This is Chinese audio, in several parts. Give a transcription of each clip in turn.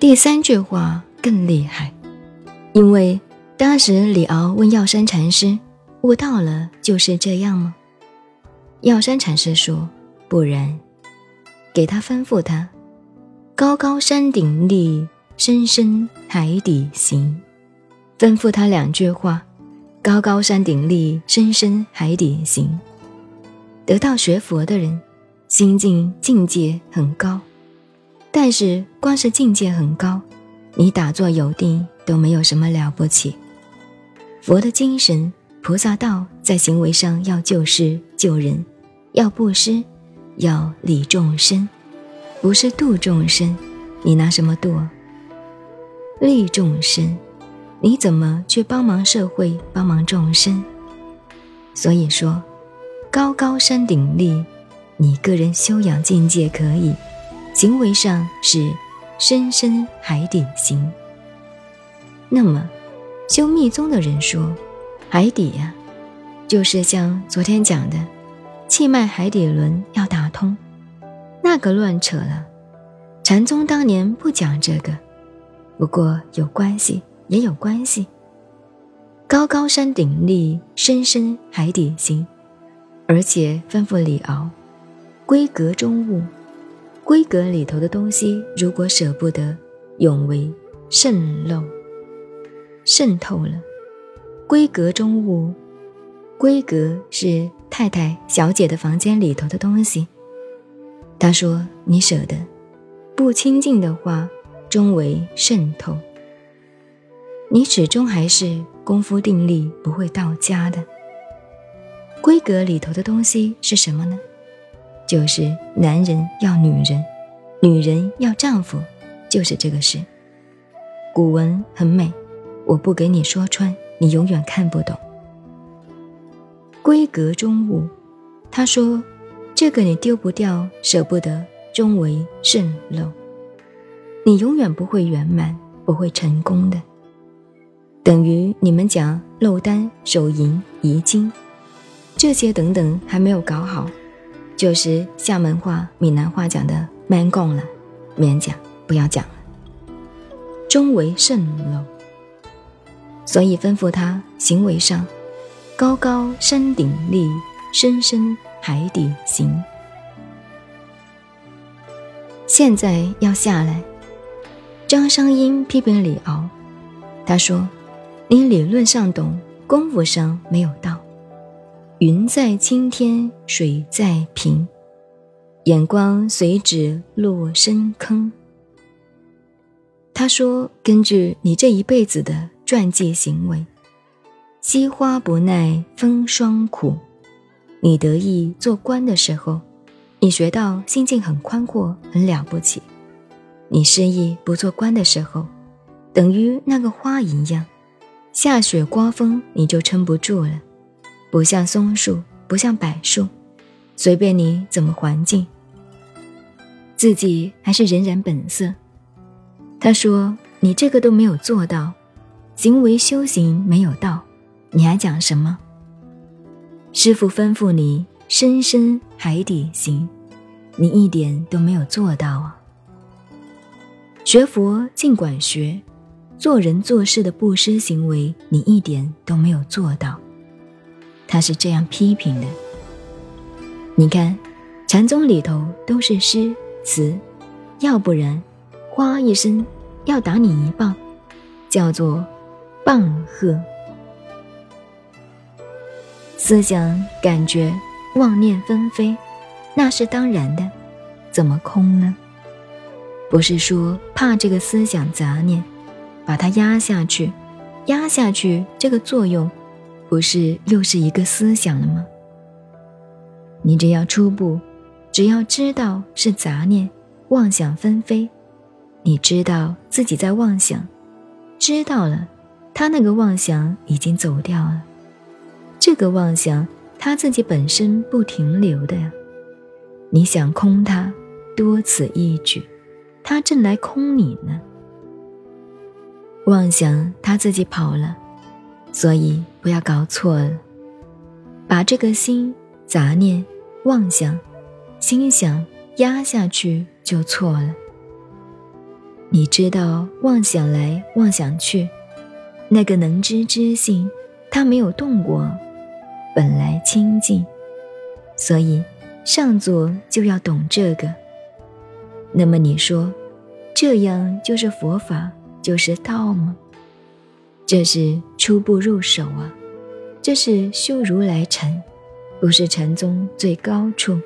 第三句话更厉害，因为当时李敖问药山禅师：“悟到了就是这样吗？”药山禅师说：“不然。”给他吩咐他：“高高山顶立，深深海底行。”吩咐他两句话：“高高山顶立，深深海底行。”得到学佛的人，心境境界很高。但是，光是境界很高，你打坐有定都没有什么了不起。佛的精神、菩萨道，在行为上要救世救人，要布施，要利众生，不是度众生。你拿什么度？利众生，你怎么去帮忙社会、帮忙众生？所以说，高高山顶立，你个人修养境界可以。行为上是深深海底行。那么，修密宗的人说，海底呀，就是像昨天讲的，气脉海底轮要打通，那个乱扯了。禅宗当年不讲这个，不过有关系，也有关系。高高山顶立，深深海底行，而且吩咐李敖，闺阁中物。闺阁里头的东西，如果舍不得，永为渗漏，渗透了。闺阁中物，闺阁是太太、小姐的房间里头的东西。他说：“你舍得，不清净的话，终为渗透。你始终还是功夫定力不会到家的。闺阁里头的东西是什么呢？”就是男人要女人，女人要丈夫，就是这个事。古文很美，我不给你说穿，你永远看不懂。闺阁中物，他说，这个你丢不掉，舍不得，终为渗漏，你永远不会圆满，不会成功的。等于你们讲漏丹、手淫、遗精，这些等等还没有搞好。就是厦门话、闽南话讲的“ “man 共了”，免讲，不要讲了。终为圣楼，所以吩咐他行为上，高高山顶立，深深海底行。现在要下来，张商英批评李敖，他说：“你理论上懂，功夫上没有到。”云在青天，水在平，眼光随指落深坑。他说：“根据你这一辈子的传记行为，惜花不耐风霜苦。你得意做官的时候，你学到心境很宽阔，很了不起；你失意不做官的时候，等于那个花一样，下雪刮风你就撑不住了。”不像松树，不像柏树，随便你怎么环境，自己还是仍然本色。他说：“你这个都没有做到，行为修行没有到，你还讲什么？”师傅吩咐你深深海底行，你一点都没有做到啊！学佛尽管学，做人做事的布施行为，你一点都没有做到。他是这样批评的。你看，禅宗里头都是诗词，要不然，哗一声要打你一棒，叫做棒喝。思想感觉妄念纷飞，那是当然的，怎么空呢？不是说怕这个思想杂念，把它压下去，压下去这个作用。不是又是一个思想了吗？你只要初步，只要知道是杂念、妄想纷飞，你知道自己在妄想，知道了，他那个妄想已经走掉了。这个妄想他自己本身不停留的呀。你想空他，多此一举，他正来空你呢。妄想他自己跑了。所以不要搞错了，把这个心杂念、妄想、心想压下去就错了。你知道妄想来妄想去，那个能知之性，它没有动过，本来清净，所以上座就要懂这个。那么你说，这样就是佛法，就是道吗？这是初步入手啊，这是修如来禅，不是禅宗最高处。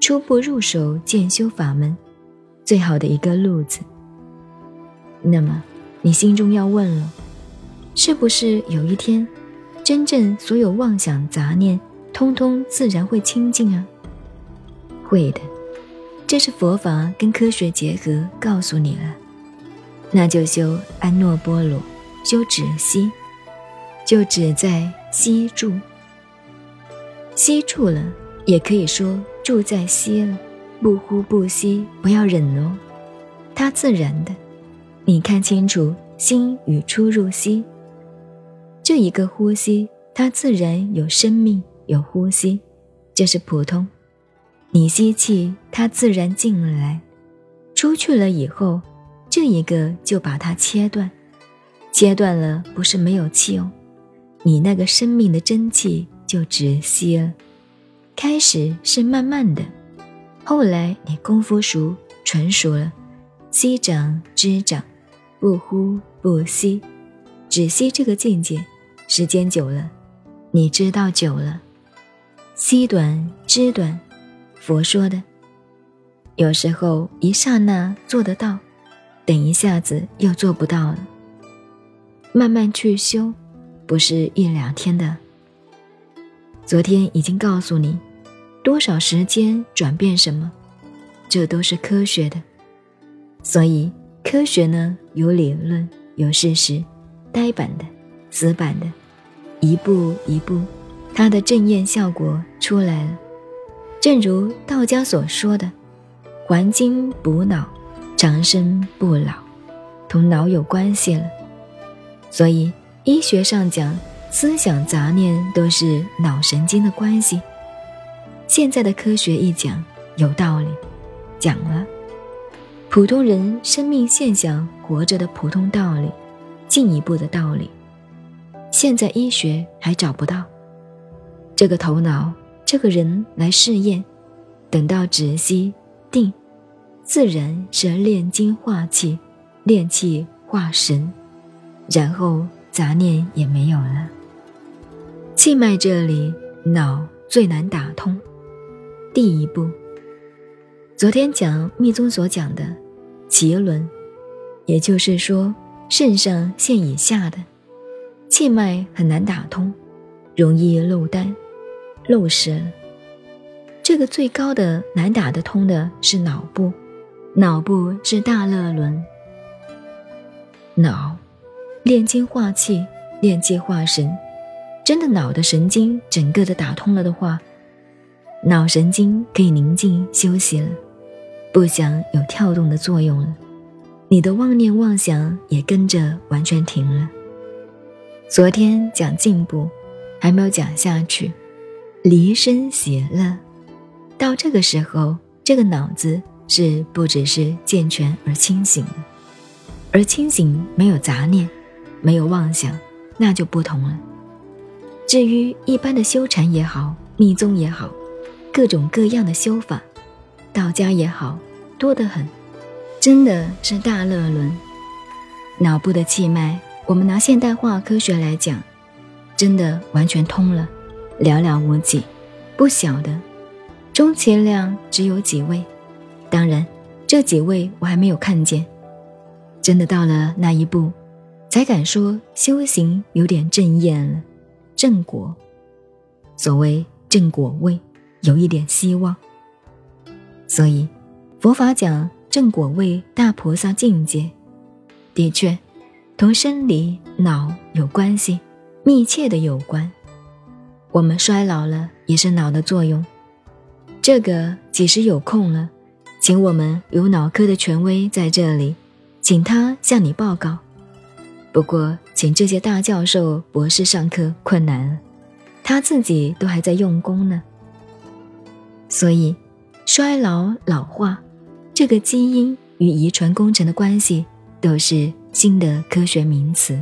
初步入手渐修法门，最好的一个路子。那么，你心中要问了：是不是有一天，真正所有妄想杂念，通通自然会清净啊？会的，这是佛法跟科学结合告诉你了。那就修安诺波罗，修止息，就止在息住。息住了，也可以说住在息了，不呼不吸，不要忍哦，它自然的。你看清楚，心与出入息，这一个呼吸，它自然有生命，有呼吸，这是普通。你吸气，它自然进来，出去了以后，这一个就把它切断，切断了不是没有气哦，你那个生命的真气就止息了。开始是慢慢的，后来你功夫熟，纯熟了，息长知长。不呼不吸，只吸这个境界，时间久了，你知道久了，息短知短，佛说的。有时候一刹那做得到，等一下子又做不到了。慢慢去修，不是一两天的。昨天已经告诉你，多少时间转变什么，这都是科学的，所以。科学呢，有理论，有事实，呆板的，死板的，一步一步，它的正验效果出来了。正如道家所说的“还精补脑，长生不老”，同脑有关系了。所以医学上讲，思想杂念都是脑神经的关系。现在的科学一讲，有道理，讲了。普通人生命现象活着的普通道理，进一步的道理，现在医学还找不到。这个头脑，这个人来试验，等到止息定，自然是炼精化气，炼气化神，然后杂念也没有了。气脉这里，脑最难打通。第一步，昨天讲密宗所讲的。脐轮，也就是说，肾上腺以下的气脉很难打通，容易漏丹、漏失了。这个最高的难打得通的是脑部，脑部是大乐轮。脑，炼精化气，炼气化神。真的脑的神经整个的打通了的话，脑神经可以宁静休息了。不想有跳动的作用了，你的妄念妄想也跟着完全停了。昨天讲进步，还没有讲下去，离身喜乐，到这个时候，这个脑子是不只是健全而清醒的，而清醒没有杂念，没有妄想，那就不同了。至于一般的修禅也好，密宗也好，各种各样的修法。道家也好多得很，真的是大乐轮。脑部的气脉，我们拿现代化科学来讲，真的完全通了，寥寥无几，不小的，充其量只有几位。当然，这几位我还没有看见。真的到了那一步，才敢说修行有点正验了，正果。所谓正果位，有一点希望。所以，佛法讲正果位大菩萨境界，的确，同生理脑有关系，密切的有关。我们衰老了，也是脑的作用。这个几时有空了，请我们有脑科的权威在这里，请他向你报告。不过，请这些大教授、博士上课困难，他自己都还在用功呢。所以。衰老老化，这个基因与遗传工程的关系都是新的科学名词。